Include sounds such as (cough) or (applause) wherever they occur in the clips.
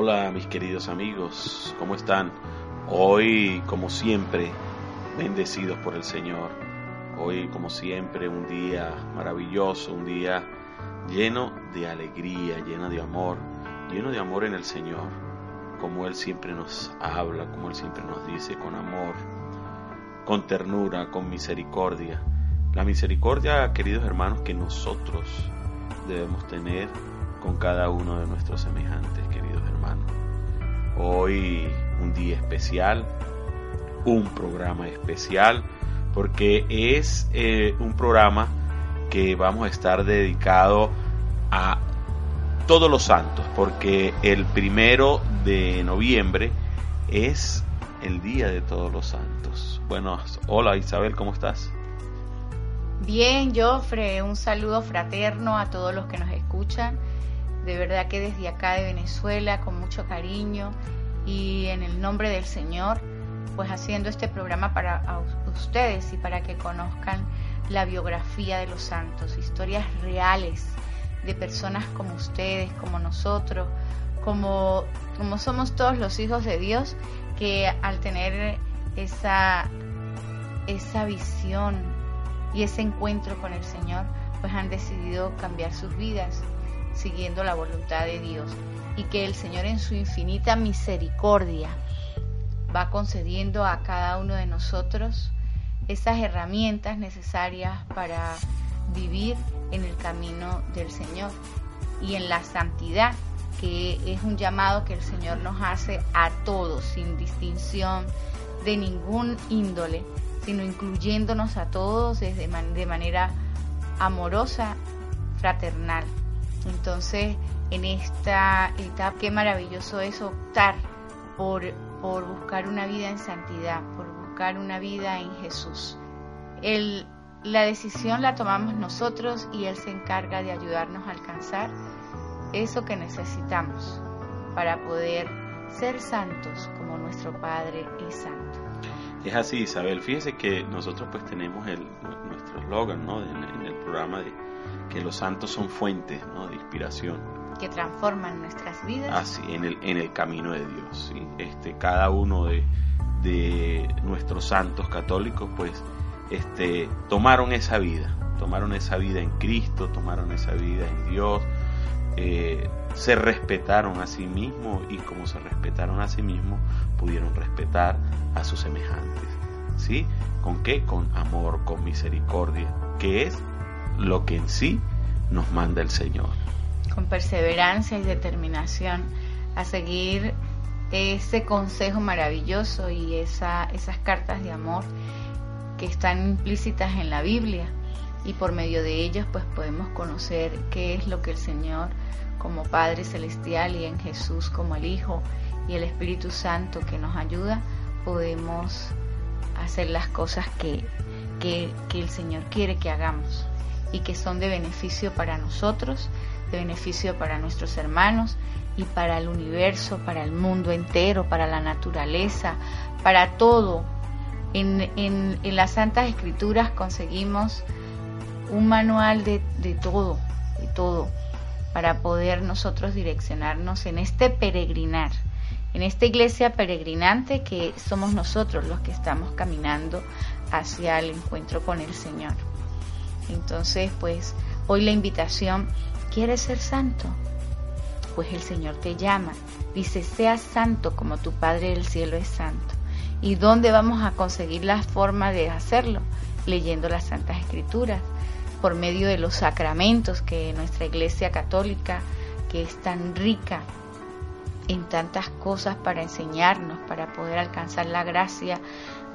Hola mis queridos amigos, ¿cómo están? Hoy, como siempre, bendecidos por el Señor. Hoy, como siempre, un día maravilloso, un día lleno de alegría, lleno de amor, lleno de amor en el Señor, como Él siempre nos habla, como Él siempre nos dice, con amor, con ternura, con misericordia. La misericordia, queridos hermanos, que nosotros debemos tener con cada uno de nuestros semejantes, queridos hermanos. Hoy un día especial, un programa especial, porque es eh, un programa que vamos a estar dedicado a todos los santos, porque el primero de noviembre es el día de todos los santos. Bueno, hola Isabel, ¿cómo estás? Bien, Jofre, un saludo fraterno a todos los que nos escuchan de verdad que desde acá de Venezuela, con mucho cariño y en el nombre del Señor, pues haciendo este programa para ustedes y para que conozcan la biografía de los santos, historias reales de personas como ustedes, como nosotros, como, como somos todos los hijos de Dios, que al tener esa, esa visión y ese encuentro con el Señor, pues han decidido cambiar sus vidas siguiendo la voluntad de Dios y que el Señor en su infinita misericordia va concediendo a cada uno de nosotros esas herramientas necesarias para vivir en el camino del Señor y en la santidad, que es un llamado que el Señor nos hace a todos, sin distinción de ningún índole, sino incluyéndonos a todos desde de manera amorosa, fraternal. Entonces, en esta etapa, qué maravilloso es optar por, por buscar una vida en santidad, por buscar una vida en Jesús. La decisión la tomamos nosotros y Él se encarga de ayudarnos a alcanzar eso que necesitamos para poder ser santos como nuestro Padre es santo. Es así, Isabel. Fíjese que nosotros pues tenemos el, nuestro eslogan ¿no? en el programa de que los santos son fuentes de inspiración. Que transforman nuestras vidas. Así, en el, en el camino de Dios. Este, cada uno de, de nuestros santos católicos, pues, este, tomaron esa vida, tomaron esa vida en Cristo, tomaron esa vida en Dios, eh, se respetaron a sí mismos y como se respetaron a sí mismos, pudieron respetar a sus semejantes. ¿Sí? ¿Con qué? Con amor, con misericordia, que es lo que en sí nos manda el Señor. Con perseverancia y determinación a seguir ese consejo maravilloso y esa, esas cartas de amor que están implícitas en la Biblia y por medio de ellas pues podemos conocer qué es lo que el Señor como Padre Celestial y en Jesús como el Hijo y el Espíritu Santo que nos ayuda podemos hacer las cosas que, que, que el Señor quiere que hagamos y que son de beneficio para nosotros, de beneficio para nuestros hermanos y para el universo, para el mundo entero, para la naturaleza, para todo. En, en, en las Santas Escrituras conseguimos un manual de, de todo, de todo, para poder nosotros direccionarnos en este peregrinar, en esta iglesia peregrinante que somos nosotros los que estamos caminando hacia el encuentro con el Señor. Entonces, pues hoy la invitación, ¿quieres ser santo? Pues el Señor te llama. Dice, seas santo como tu Padre del cielo es santo. ¿Y dónde vamos a conseguir la forma de hacerlo? Leyendo las Santas Escrituras, por medio de los sacramentos que nuestra Iglesia Católica, que es tan rica en tantas cosas para enseñarnos, para poder alcanzar la gracia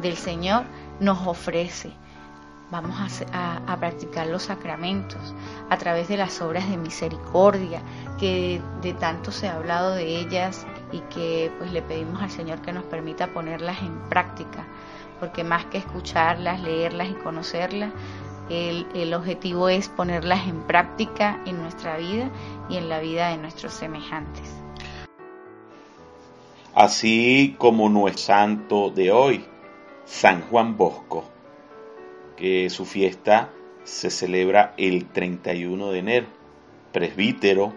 del Señor, nos ofrece vamos a, practicar los sacramentos a través de las obras de misericordia, que de tanto se ha hablado de ellas y que pues le pedimos al Señor que nos permita ponerlas en práctica, porque más que escucharlas, leerlas y conocerlas, el, el, objetivo es ponerlas en práctica en nuestra vida y en la vida de nuestros semejantes. Así como nuestro santo de hoy, San Juan Bosco, que su fiesta se celebra el 31 de enero, presbítero,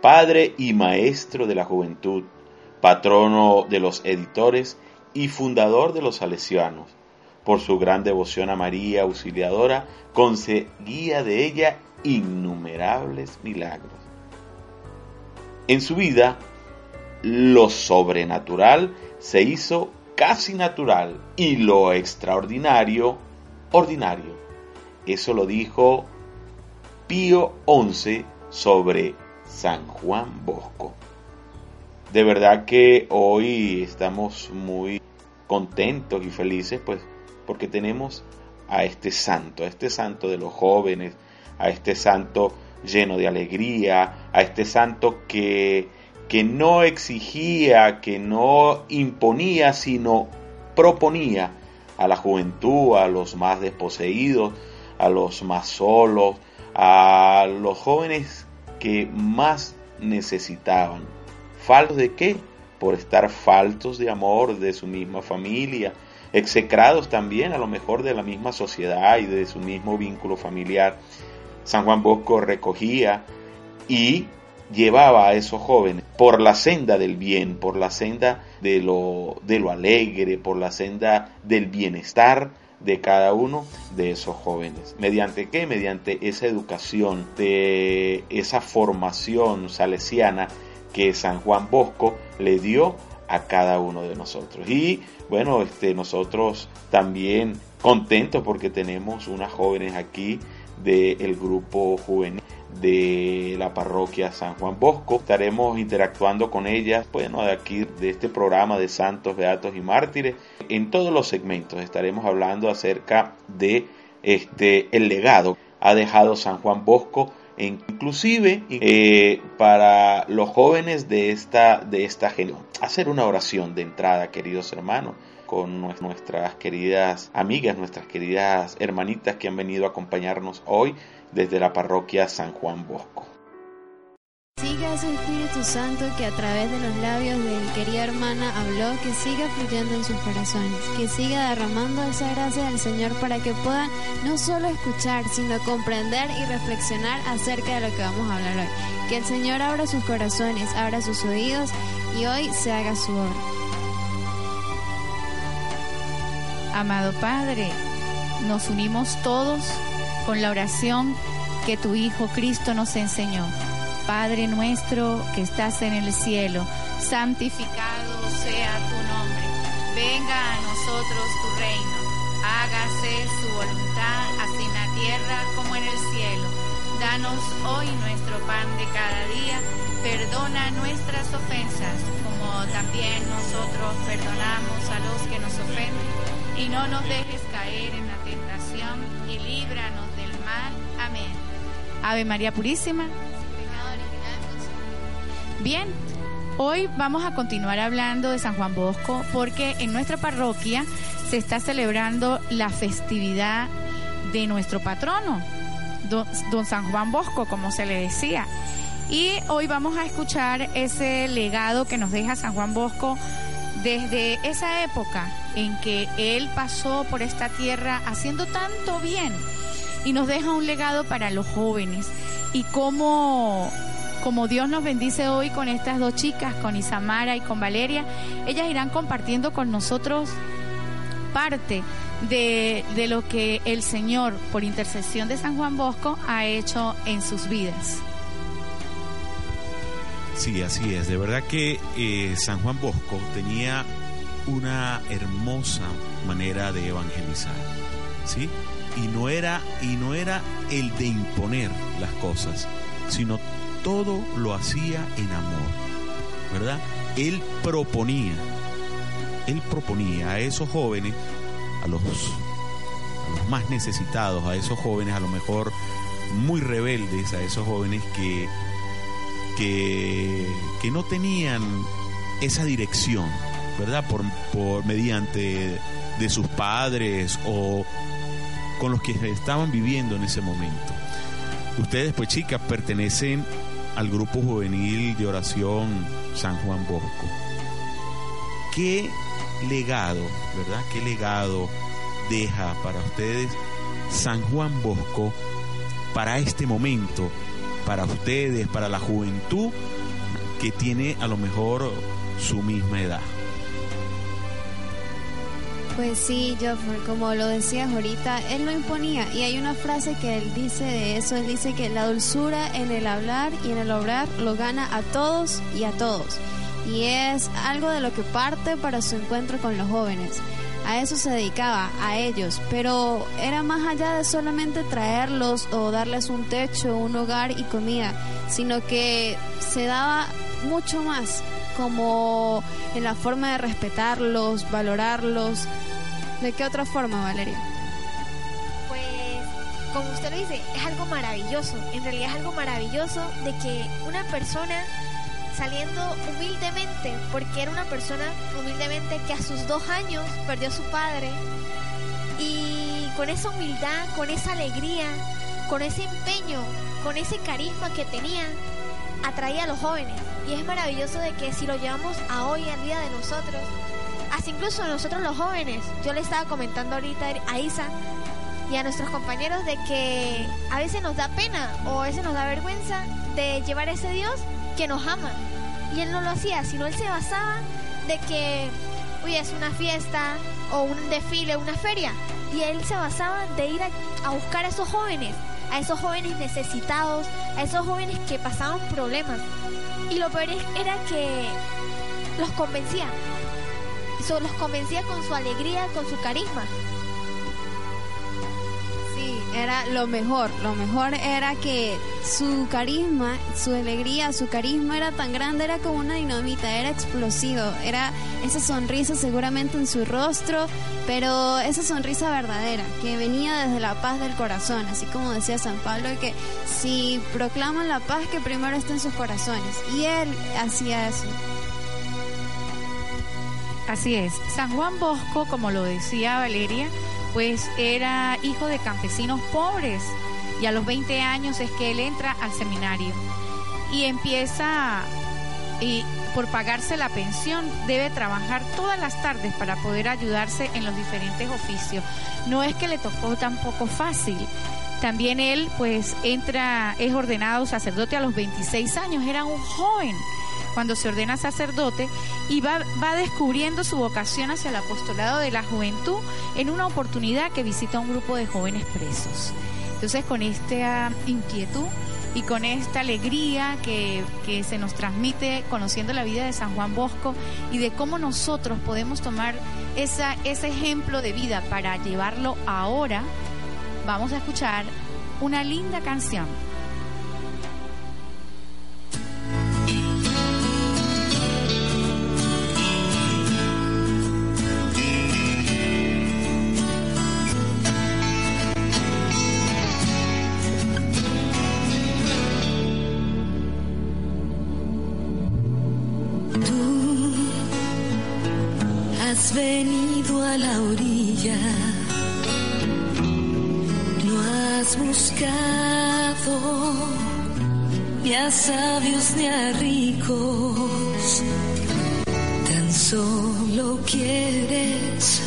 padre y maestro de la juventud, patrono de los editores y fundador de los salesianos. Por su gran devoción a María Auxiliadora, conseguía de ella innumerables milagros. En su vida, lo sobrenatural se hizo casi natural y lo extraordinario ordinario. Eso lo dijo Pío XI sobre San Juan Bosco. De verdad que hoy estamos muy contentos y felices pues porque tenemos a este santo, a este santo de los jóvenes, a este santo lleno de alegría, a este santo que, que no exigía, que no imponía, sino proponía a la juventud, a los más desposeídos, a los más solos, a los jóvenes que más necesitaban. ¿Faltos de qué? Por estar faltos de amor de su misma familia, execrados también a lo mejor de la misma sociedad y de su mismo vínculo familiar. San Juan Bosco recogía y llevaba a esos jóvenes por la senda del bien, por la senda de lo, de lo alegre, por la senda del bienestar de cada uno de esos jóvenes. ¿Mediante qué? Mediante esa educación, de esa formación salesiana que San Juan Bosco le dio a cada uno de nosotros. Y bueno, este, nosotros también contentos porque tenemos unas jóvenes aquí del grupo juvenil de la parroquia San Juan Bosco. Estaremos interactuando con ellas, bueno, de aquí, de este programa de santos, beatos y mártires. En todos los segmentos estaremos hablando acerca de este, el legado ha dejado San Juan Bosco inclusive eh, para los jóvenes de esta, de esta generación. Hacer una oración de entrada, queridos hermanos, con nuestras queridas amigas, nuestras queridas hermanitas que han venido a acompañarnos hoy desde la parroquia San Juan Bosco. Siga ese Espíritu Santo que a través de los labios de mi querida hermana habló, que siga fluyendo en sus corazones, que siga derramando esa gracia del Señor para que puedan no solo escuchar, sino comprender y reflexionar acerca de lo que vamos a hablar hoy. Que el Señor abra sus corazones, abra sus oídos y hoy se haga su obra. Amado Padre, nos unimos todos con la oración que tu Hijo Cristo nos enseñó Padre nuestro que estás en el cielo, santificado sea tu nombre. Venga a nosotros tu reino. Hágase su voluntad, así en la tierra como en el cielo. Danos hoy nuestro pan de cada día. Perdona nuestras ofensas, como también nosotros perdonamos a los que nos ofenden. Y no nos dejes caer en la tentación y líbranos. Amén. Ave María Purísima Bien, hoy vamos a continuar hablando de San Juan Bosco porque en nuestra parroquia se está celebrando la festividad de nuestro patrono, don, San Juan Bosco, como se le decía. Y hoy vamos a escuchar ese legado que nos deja San Juan Bosco desde esa época en que él pasó por esta tierra haciendo tanto bien y nos deja un legado para los jóvenes y cómo como Dios nos bendice hoy con estas dos chicas, con Isamara y con Valeria, ellas irán compartiendo con nosotros parte de, lo que el Señor, por intercesión de San Juan Bosco, ha hecho en sus vidas. Sí, así es. De verdad que eh, San Juan Bosco tenía una hermosa manera de evangelizar, ¿sí? Y no era y no era el de imponer las cosas, sino todo lo hacía en amor, ¿verdad? Él proponía, él proponía a esos jóvenes, a los, más necesitados, a esos jóvenes a lo mejor muy rebeldes, a esos jóvenes que, que, que no tenían esa dirección, ¿verdad? Por, por mediante de sus padres o con los que estaban viviendo en ese momento. Ustedes, pues chicas, pertenecen al grupo juvenil de oración San Juan Bosco. ¿Qué legado, verdad? ¿Qué legado deja para ustedes San Juan Bosco para este momento, para ustedes, para la juventud que tiene a lo mejor su misma edad? Pues sí, Joffrey, como lo decías ahorita, él lo imponía y hay una frase que él dice de eso, él dice que la dulzura en el hablar y en el obrar lo gana a todos y a todos. Y es algo de lo que parte para su encuentro con los jóvenes. A eso se dedicaba, a ellos, pero era más allá de solamente traerlos o darles un techo, un hogar y comida, sino que se daba mucho más, como en la forma de respetarlos, valorarlos, ¿De qué otra forma, Valeria? Pues, como usted lo dice, es algo maravilloso. En realidad es algo maravilloso de que una persona saliendo humildemente, porque era una persona humildemente que a sus dos años perdió a su padre, y con esa humildad, con esa alegría, con ese empeño, con ese carisma que tenía, atraía a los jóvenes. Y es maravilloso de que si lo llevamos a hoy, en día de nosotros, Así incluso nosotros los jóvenes, yo le estaba comentando ahorita a Isa y a nuestros compañeros de que a veces nos da pena o a veces nos da vergüenza de llevar a ese Dios que nos ama. Y él no lo hacía, sino él se basaba de que, uy, es una fiesta o un desfile, una feria. Y él se basaba de ir a, a buscar a esos jóvenes, a esos jóvenes necesitados, a esos jóvenes que pasaban problemas. Y lo peor era que los convencía, los convencía con su alegría, con su carisma. Sí, era lo mejor. Lo mejor era que su carisma, su alegría, su carisma era tan grande, era como una dinamita, era explosivo. Era esa sonrisa seguramente en su rostro, pero esa sonrisa verdadera, que venía desde la paz del corazón, así como decía San Pablo, que si proclaman la paz, que primero está en sus corazones. Y él hacía eso. Así es. San Juan Bosco, como lo decía Valeria, pues era hijo de campesinos pobres y a los 20 años es que él entra al seminario y empieza y por pagarse la pensión debe trabajar todas las tardes para poder ayudarse en los diferentes oficios. No es que le tocó tampoco fácil. También él pues entra, es ordenado sacerdote a los 26 años, era un joven cuando se ordena sacerdote y va, va descubriendo su vocación hacia el apostolado de la juventud en una oportunidad que visita un grupo de jóvenes presos. Entonces con esta inquietud y con esta alegría que, que, se nos transmite conociendo la vida de San Juan Bosco y de cómo nosotros podemos tomar esa, ese ejemplo de vida para llevarlo ahora, vamos a escuchar una linda canción a la orilla, no has buscado ni a sabios ni a ricos, tan solo quieres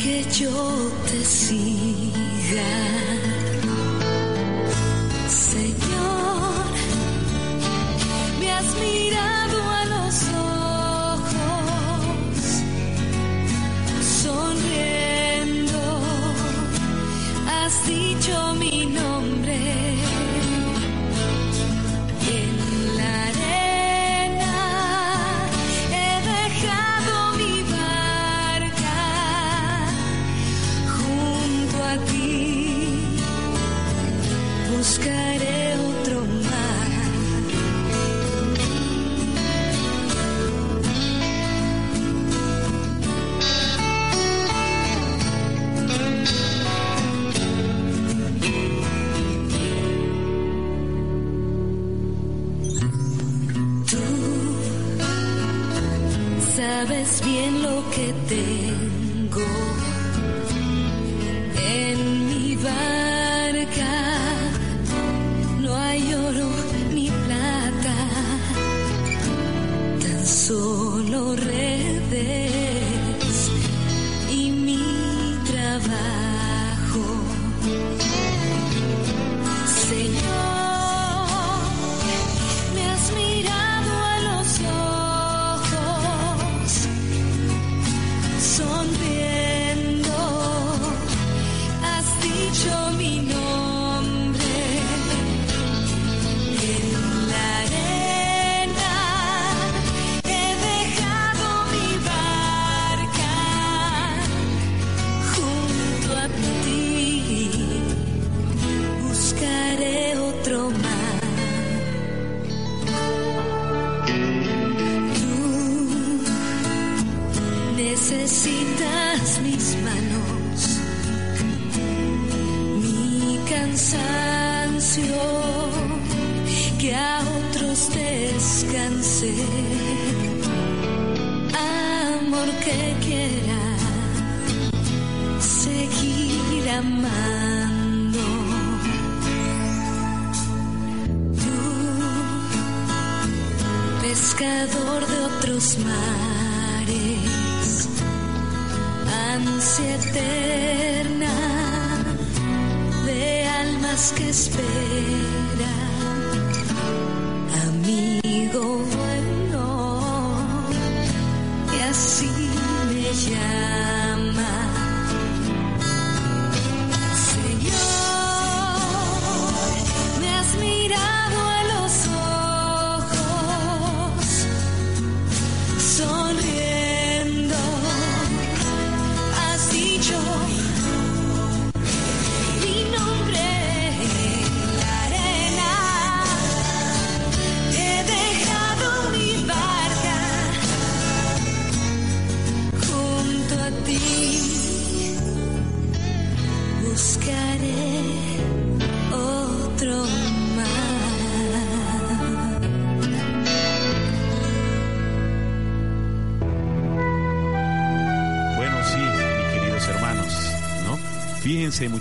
que yo te siga. Mi almas que esperan,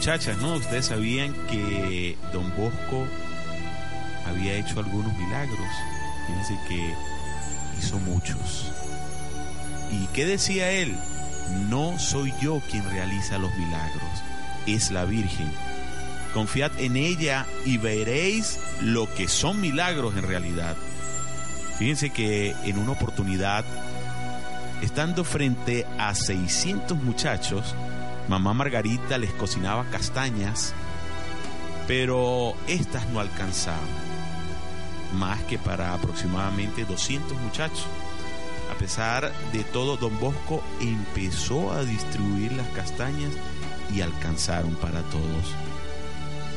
muchachas, ¿no? Ustedes sabían que Don Bosco había hecho algunos milagros. Fíjense que hizo muchos. ¿Y qué decía él? No soy yo quien realiza los milagros, es la Virgen. Confiad en ella y veréis lo que son milagros en realidad. Fíjense que en una oportunidad Estando frente a 600 muchachos, mamá Margarita les cocinaba castañas, pero estas no alcanzaban, más que para aproximadamente 200 muchachos. A pesar de todo, don Bosco empezó a distribuir las castañas y alcanzaron para todos.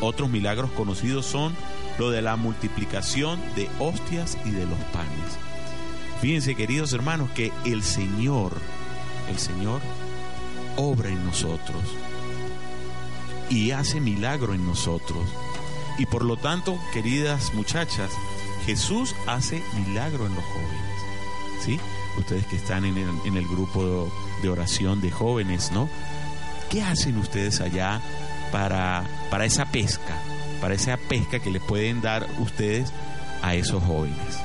Otros milagros conocidos son lo de la multiplicación de hostias y de los panes. Fíjense, queridos hermanos, que el Señor, el Señor obra en nosotros y hace milagro en nosotros. Y por lo tanto, queridas muchachas, Jesús hace milagro en los jóvenes. ¿Sí? Ustedes que están en el, en el grupo de oración de jóvenes, ¿no? ¿Qué hacen ustedes allá para, para esa pesca? Para esa pesca que le pueden dar ustedes a esos jóvenes.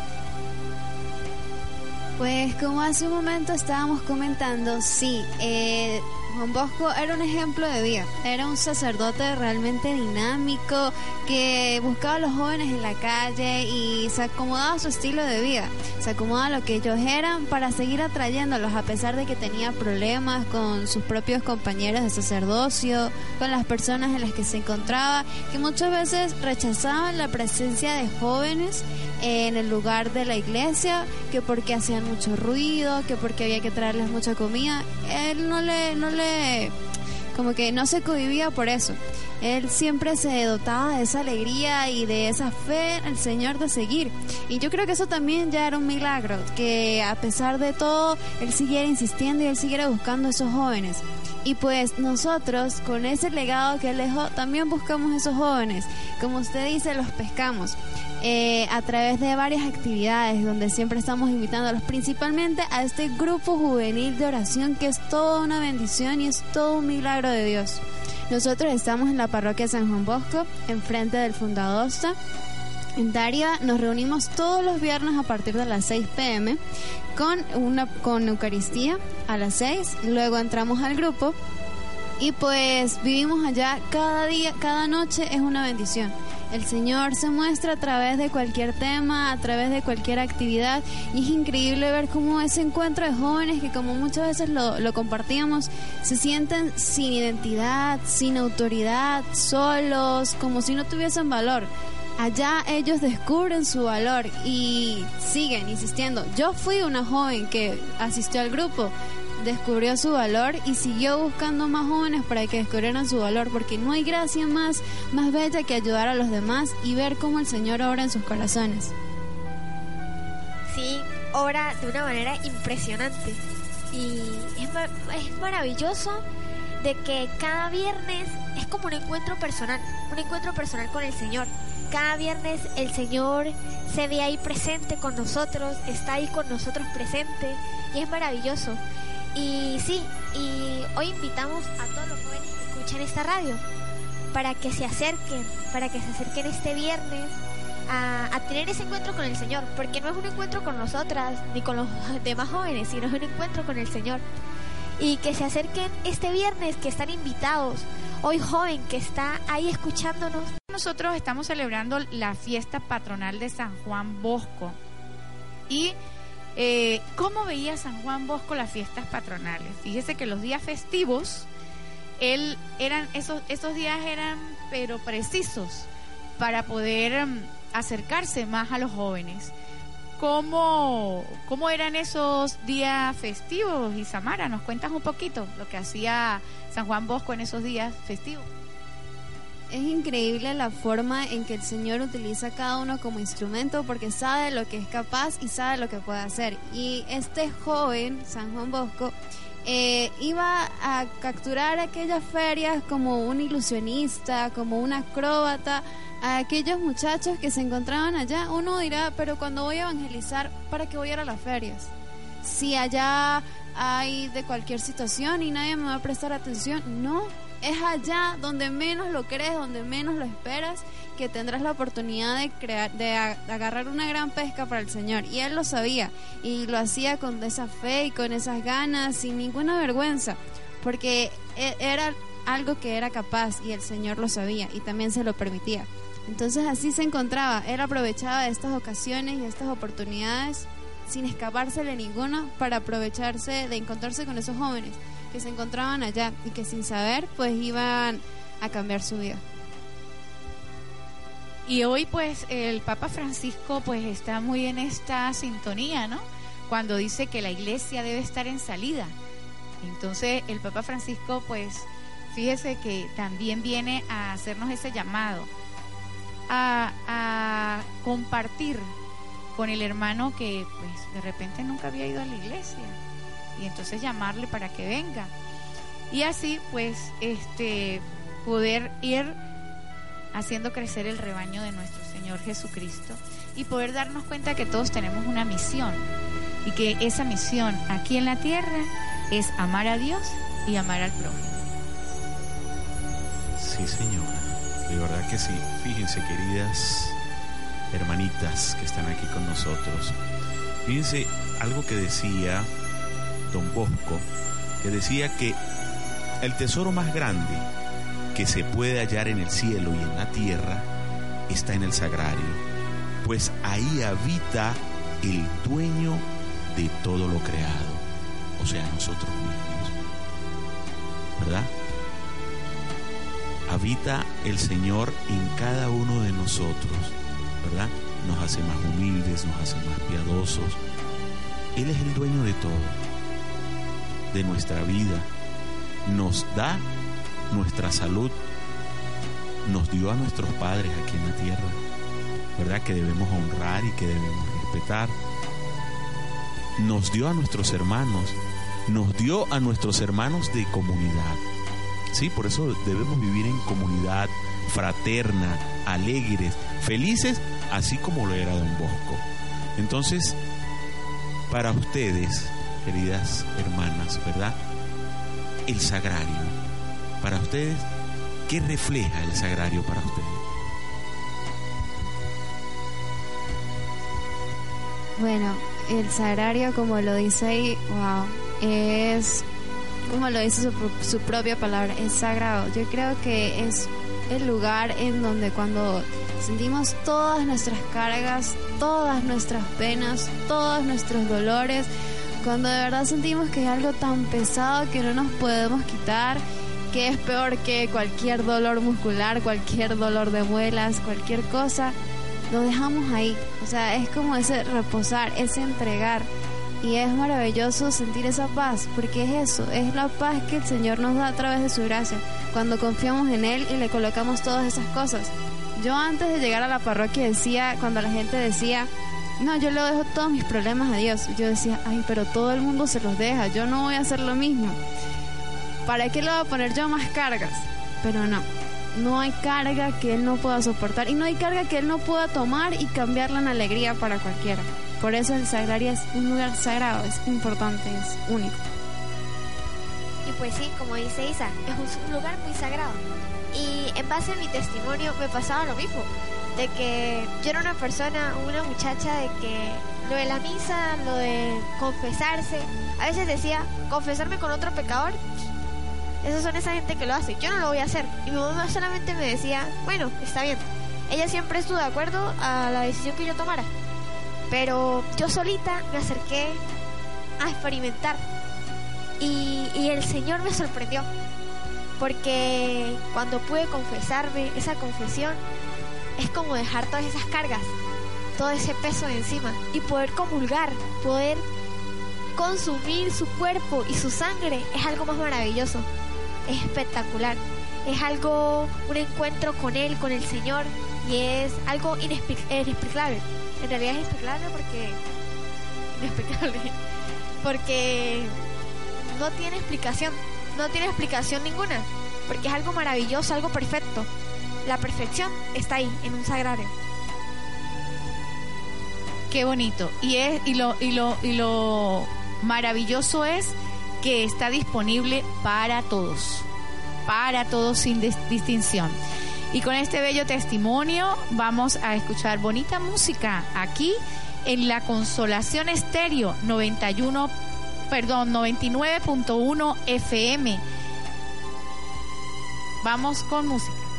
Pues como hace un momento estábamos comentando, sí, eh, Juan Bosco era un ejemplo de vida, era un sacerdote realmente dinámico que buscaba a los jóvenes en la calle y se acomodaba a su estilo de vida, se acomodaba a lo que ellos eran para seguir atrayéndolos a pesar de que tenía problemas con sus propios compañeros de sacerdocio, con las personas en las que se encontraba, que muchas veces rechazaban la presencia de jóvenes en el lugar de la iglesia, que porque hacían mucho ruido, que porque había que traerles mucha comida, él no le, no le, como que no se cohibía por eso. Él siempre se dotaba de esa alegría y de esa fe el Señor de seguir. Y yo creo que eso también ya era un milagro, que a pesar de todo, él siguiera insistiendo y él siguiera buscando a esos jóvenes. Y pues nosotros, con ese legado que él dejó, también buscamos esos jóvenes. Como usted dice, los pescamos. Eh, a través de varias actividades donde siempre estamos invitándolos principalmente a este grupo juvenil de oración que es toda una bendición y es todo un milagro de Dios. Nosotros estamos en la parroquia San Juan Bosco, enfrente del Fundadosta. En Daria nos reunimos todos los viernes a partir de las 6 pm con una con Eucaristía a las 6, luego entramos al grupo y pues vivimos allá cada día, cada noche es una bendición. El Señor se muestra a través de cualquier tema, a través de cualquier actividad y es increíble ver cómo ese encuentro de jóvenes que como muchas veces lo, lo compartíamos, se sienten sin identidad, sin autoridad, solos, como si no tuviesen valor allá ellos descubren su valor y siguen insistiendo. Yo fui una joven que asistió al grupo, descubrió su valor y siguió buscando más jóvenes para que descubrieran su valor, porque no hay gracia más, más bella que ayudar a los demás y ver cómo el Señor obra en sus corazones. Sí, obra de una manera impresionante. Y es, es maravilloso de que cada viernes es como un encuentro personal, un encuentro personal con el Señor. Cada viernes el Señor se ve ahí presente con nosotros, está ahí con nosotros presente y es maravilloso. Y sí, y hoy invitamos a todos los jóvenes que escuchan esta radio para que se acerquen, para que se acerquen este viernes a, a, tener ese encuentro con el Señor, porque no es un encuentro con nosotras ni con los (laughs) demás jóvenes, sino es un encuentro con el Señor. Y que se acerquen este viernes, que están invitados, hoy joven que está ahí escuchándonos. Nosotros estamos celebrando la fiesta patronal de San Juan Bosco. Y eh, ¿Cómo veía San Juan Bosco las fiestas patronales? Fíjese que los días festivos, él eran esos esos días eran pero precisos para poder um, acercarse más a los jóvenes. ¿Cómo, ¿Cómo eran esos días festivos, Isamara? ¿Nos cuentas un poquito lo que hacía San Juan Bosco en esos días festivos? Es increíble la forma en que el Señor utiliza a cada uno como instrumento porque sabe lo que es capaz y sabe lo que puede hacer. Y este joven, San Juan Bosco, eh, iba a capturar aquellas ferias como un ilusionista, como un acróbata, a aquellos muchachos que se encontraban allá. Uno dirá, pero cuando voy a evangelizar, ¿para qué voy a ir a las ferias? Si allá hay de cualquier situación y nadie me va a prestar atención, no es allá donde menos lo crees, donde menos lo esperas, que tendrás la oportunidad de crear, de, agarrar una gran pesca para el Señor. Y él lo sabía y lo hacía con esa fe y con esas ganas, sin ninguna vergüenza, porque e, era algo que era capaz y el Señor lo sabía y también se lo permitía. Entonces así se encontraba, él aprovechaba estas ocasiones y estas oportunidades sin escapársele ninguno para aprovecharse de encontrarse con esos jóvenes que se encontraban allá y que sin saber pues iban a cambiar su vida. Y hoy pues el Papa Francisco pues está muy en esta sintonía, ¿no? Cuando dice que la iglesia debe estar en salida. Entonces el Papa Francisco pues fíjese que también viene a hacernos ese llamado, a, a compartir con el hermano que pues de repente nunca había ido a la iglesia y entonces llamarle para que venga. Y así pues este poder ir haciendo crecer el rebaño de nuestro Señor Jesucristo y poder darnos cuenta que todos tenemos una misión y que esa misión aquí en la tierra es amar a Dios y amar al prójimo. Sí, señora, de verdad que sí. Fíjense, queridas hermanitas que están aquí con nosotros, fíjense algo que decía don Bosco, que decía que el tesoro más grande que se puede hallar en el cielo y en la tierra está en el sagrario, pues ahí habita el dueño de todo lo creado, o sea, nosotros mismos. ¿Verdad? Habita el Señor en cada uno de nosotros, ¿verdad? Nos hace más humildes, nos hace más piadosos. Él es el dueño de todo de nuestra vida, nos da nuestra salud nos dio a nuestros padres aquí en la tierra, ¿verdad? Que debemos honrar y que debemos respetar. Nos dio a nuestros hermanos, nos dio a nuestros hermanos de comunidad. Sí, por eso debemos vivir en comunidad fraterna, alegres, felices, así como lo era Don Bosco. Entonces, para ustedes, queridas hermanas, ¿verdad? El sagrario, para ustedes, ¿qué refleja el sagrario para ustedes? Bueno, el sagrario, como lo dice ahí, wow, es, como lo dice su, su propia palabra, es sagrado. Yo creo que es el lugar en donde cuando sentimos todas nuestras cargas, todas nuestras penas, todos nuestros dolores, cuando de verdad sentimos que es algo tan pesado que no nos podemos quitar, que es peor que cualquier dolor muscular, cualquier dolor de muelas, cualquier cosa, lo dejamos ahí. O sea, es como ese reposar, ese entregar. Y es maravilloso sentir esa paz, porque es eso, es la paz que el Señor nos da a través de su gracia, cuando confiamos en Él y le colocamos todas esas cosas. Yo antes de llegar a la parroquia decía, cuando la gente decía, no, yo le dejo todos mis problemas a Dios, yo decía, ay, pero todo el mundo se los deja, yo no voy a hacer lo mismo. ¿Para qué le voy a poner yo más cargas? Pero no, no hay carga que Él no pueda soportar y no hay carga que Él no pueda tomar y cambiarla en alegría para cualquiera. Por eso el sagrario es un lugar sagrado, es importante, es único. Y pues sí, como dice Isa, es un lugar muy sagrado. Y en base a mi testimonio me pasaba lo mismo, de que yo era una persona, una muchacha de que lo de la misa, lo de confesarse, a veces decía, confesarme con otro pecador, esos son esa gente que lo hace, yo no lo voy a hacer. Y mi mamá solamente me decía, bueno, está bien. Ella siempre estuvo de acuerdo a la decisión que yo tomara. Pero yo solita me acerqué a experimentar. Y, el Señor me sorprendió. Porque cuando pude confesarme, esa confesión es como dejar todas esas cargas, todo ese peso de encima y poder comulgar, poder consumir su cuerpo y su sangre es algo más maravilloso, es espectacular, es algo, un encuentro con Él, con el Señor y es algo inexpli- inexplicable. En realidad es inexplicable porque (laughs) inexplicable porque no tiene explicación, no tiene explicación ninguna, porque es algo maravilloso, algo perfecto. La perfección está ahí, en un sagrario. Qué bonito. Y es y lo y lo y lo maravilloso es que está disponible para todos. Para todos sin dis- distinción. Y con este bello testimonio vamos a escuchar bonita música aquí en la Consolación Estéreo 91 perdón, 99.1 FM. Vamos con música.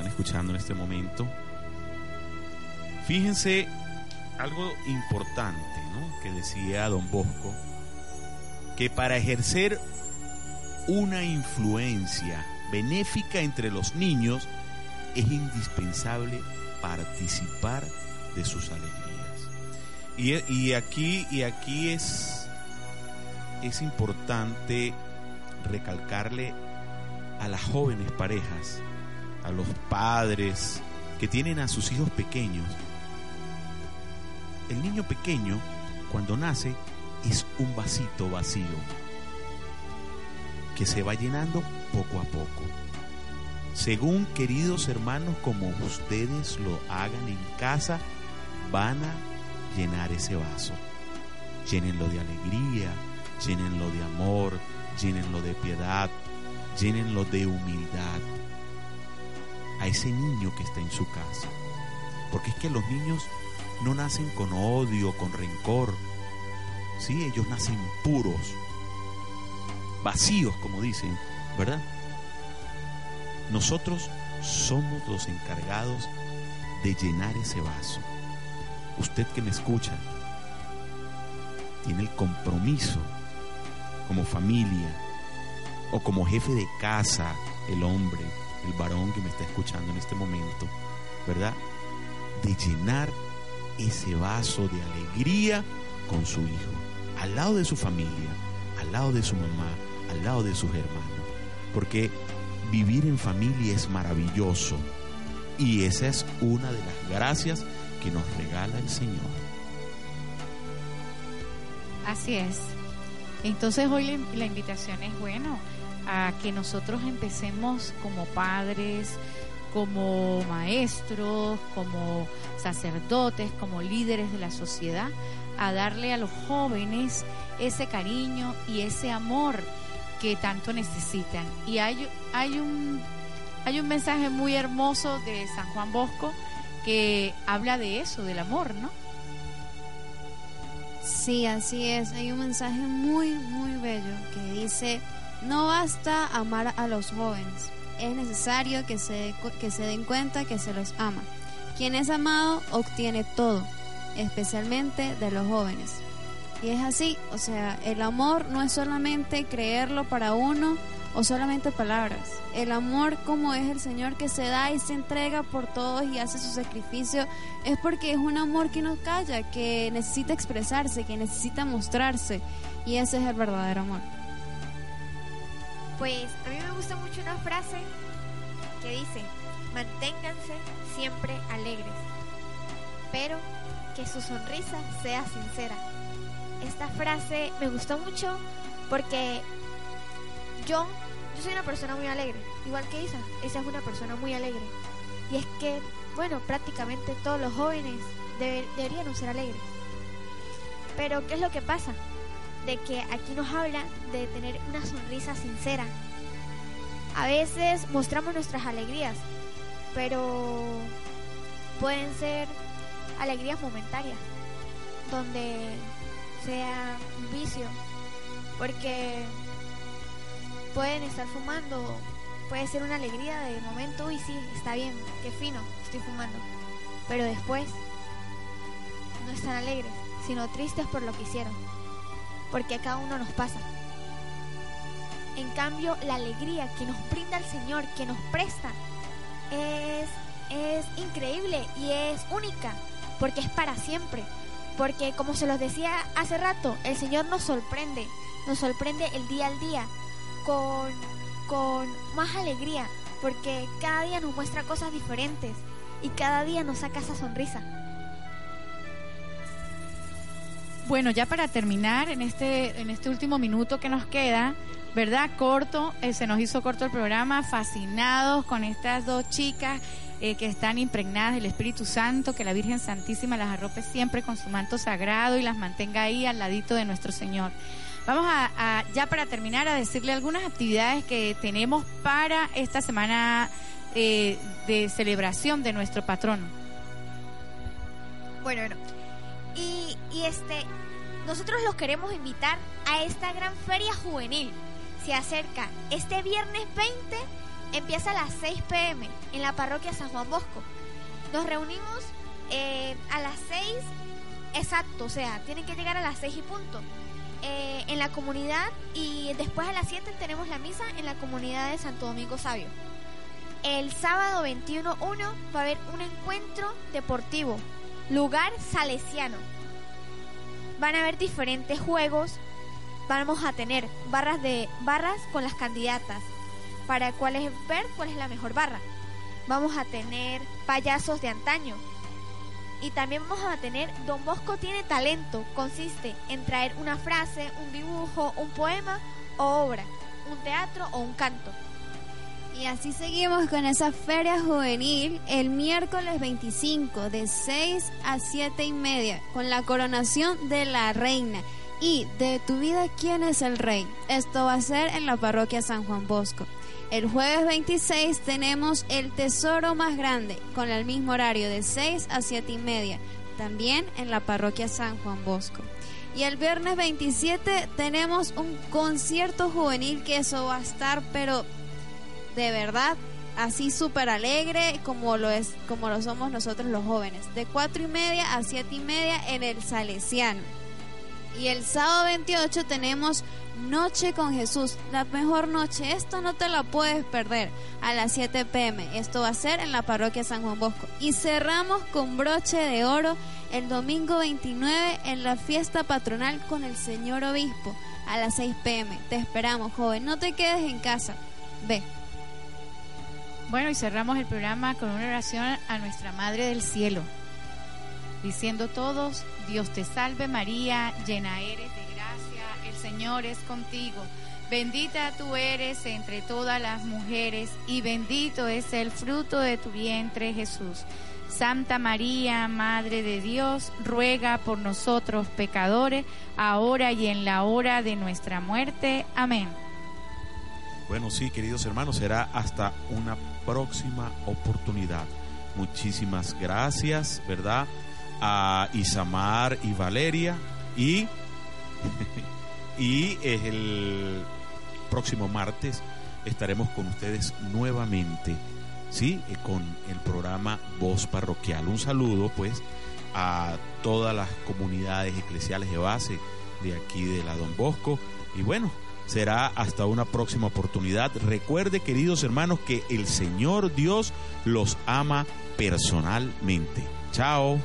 Están escuchando en este momento, fíjense algo importante que decía don Bosco, que para ejercer una influencia benéfica entre los niños es indispensable participar de sus alegrías. Y, y aquí, y aquí es, es importante recalcarle a las jóvenes parejas, a los padres que tienen a sus hijos pequeños. El niño pequeño, cuando nace, es un vasito vacío que se va llenando poco a poco. Según queridos hermanos, como ustedes lo hagan en casa, van a llenar ese vaso. Llénenlo de alegría, llénenlo de amor, llénenlo de piedad, llénenlo de humildad a ese niño que está en su casa. Porque es que los niños no nacen con odio, con rencor. Sí, ellos nacen puros, vacíos, como dicen, ¿verdad? Nosotros somos los encargados de llenar ese vaso. Usted que me escucha, tiene el compromiso como familia, o como jefe de casa, el hombre, el varón que me está escuchando en este momento, ¿verdad? De llenar ese vaso de alegría con su hijo, al lado de su familia, al lado de su mamá, al lado de sus hermanos. Porque vivir en familia es maravilloso y esa es una de las gracias que nos regala el Señor. Así es. Entonces hoy la invitación es, bueno, a que nosotros empecemos como padres, como maestros, como sacerdotes, como líderes de la sociedad, a darle a los jóvenes ese cariño y ese amor que tanto necesitan. Y hay, hay, un, hay un mensaje muy hermoso de San Juan Bosco que habla de eso, del amor, ¿no? Sí, así es. Hay un mensaje muy, muy bello que dice, no basta amar a los jóvenes, es necesario que se, que se den cuenta que se los ama. Quien es amado obtiene todo, especialmente de los jóvenes. Y es así, o sea, el amor no es solamente creerlo para uno o solamente palabras. El amor como es el Señor que se da y se entrega por todos y hace su sacrificio, es porque es un amor que no calla, que necesita expresarse, que necesita mostrarse. Y ese es el verdadero amor. Pues a mí me gusta mucho una frase que dice, manténganse siempre alegres, pero que su sonrisa sea sincera. Esta frase me gustó mucho porque yo, yo soy una persona muy alegre, igual que Isa, Isa es una persona muy alegre. Y es que, bueno, prácticamente todos los jóvenes deberían ser alegres. Pero, ¿qué es lo que pasa? De que aquí nos habla de tener una sonrisa sincera. A veces mostramos nuestras alegrías, pero pueden ser alegrías momentáneas, donde sea un vicio, porque pueden estar fumando, puede ser una alegría de momento, y sí, está bien, qué fino, estoy fumando, pero después no están alegres, sino tristes por lo que hicieron porque a cada uno nos pasa. En cambio, la alegría que nos brinda el Señor, que nos presta, es, es increíble y es única, porque es para siempre. Porque como se los decía hace rato, el Señor nos sorprende, nos sorprende el día al día, con, con más alegría, porque cada día nos muestra cosas diferentes y cada día nos saca esa sonrisa. Bueno, ya para terminar, en este, en este último minuto que nos queda, ¿verdad? Corto, eh, se nos hizo corto el programa, fascinados con estas dos chicas eh, que están impregnadas del Espíritu Santo, que la Virgen Santísima las arrope siempre con su manto sagrado y las mantenga ahí al ladito de nuestro Señor. Vamos a, ya para terminar a decirle algunas actividades que tenemos para esta semana eh, de celebración de nuestro patrono. Bueno, bueno. Y, este, nosotros los queremos invitar a esta gran feria juvenil. Se acerca este viernes 20 empieza a las 6 pm en la parroquia San Juan Bosco. Nos reunimos eh, a las 6 exacto, o sea, tienen que llegar a las 6 y punto. eh, en la comunidad y después a las 7 tenemos la misa en la comunidad de Santo Domingo Sabio. El sábado 21-1 va a haber un encuentro deportivo, lugar salesiano. Van a haber diferentes juegos, vamos a tener barras de barras con las candidatas para cuál es ver cuál es la mejor barra. Vamos a tener payasos de antaño. Y también vamos a tener Don Bosco tiene talento, consiste en traer una frase, un dibujo, un poema o obra, un teatro o un canto. Y así seguimos con esa feria juvenil el miércoles 25 de 6 a 7 y media con la coronación de la reina. Y de tu vida, ¿quién es el rey? Esto va a ser en la parroquia San Juan Bosco. El jueves 26 tenemos el tesoro más grande con el mismo horario de 6 a 7 y media, también en la parroquia San Juan Bosco. Y el viernes 27 tenemos un concierto juvenil que eso va a estar, pero de verdad así súper alegre como lo es como lo somos nosotros los jóvenes de cuatro y media a siete y media en el Salesiano y el sábado 28 tenemos Noche con Jesús, la mejor noche. Esto no te la puedes perder a las 7 pm. Esto va a ser en la parroquia San Juan Bosco. Y cerramos con broche de oro el domingo 29 en la fiesta patronal con el señor obispo a las 6 pm. Te esperamos, joven. No te quedes en casa. Ve. Bueno, y cerramos el programa con una oración a nuestra Madre del Cielo, diciendo todos, Dios te salve María, llena eres de gracia, el Señor es contigo, bendita tú eres entre todas las mujeres y bendito es el fruto de tu vientre Jesús. Santa María, Madre de Dios, ruega por nosotros pecadores, ahora y en la hora de nuestra muerte. Amén. Bueno, sí, queridos hermanos, será hasta una próxima oportunidad. Muchísimas gracias, ¿verdad? A Isamar y Valeria y (laughs) y el próximo martes estaremos con ustedes nuevamente, ¿sí? Eh, Con el programa Voz Parroquial. Un saludo, pues, a todas las comunidades eclesiales de base de aquí de la Don Bosco. Y bueno, será hasta una próxima oportunidad. Recuerde, queridos hermanos, que el Señor Dios los ama personalmente. Chao.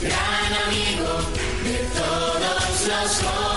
Gran amigo de todos los jóvenes.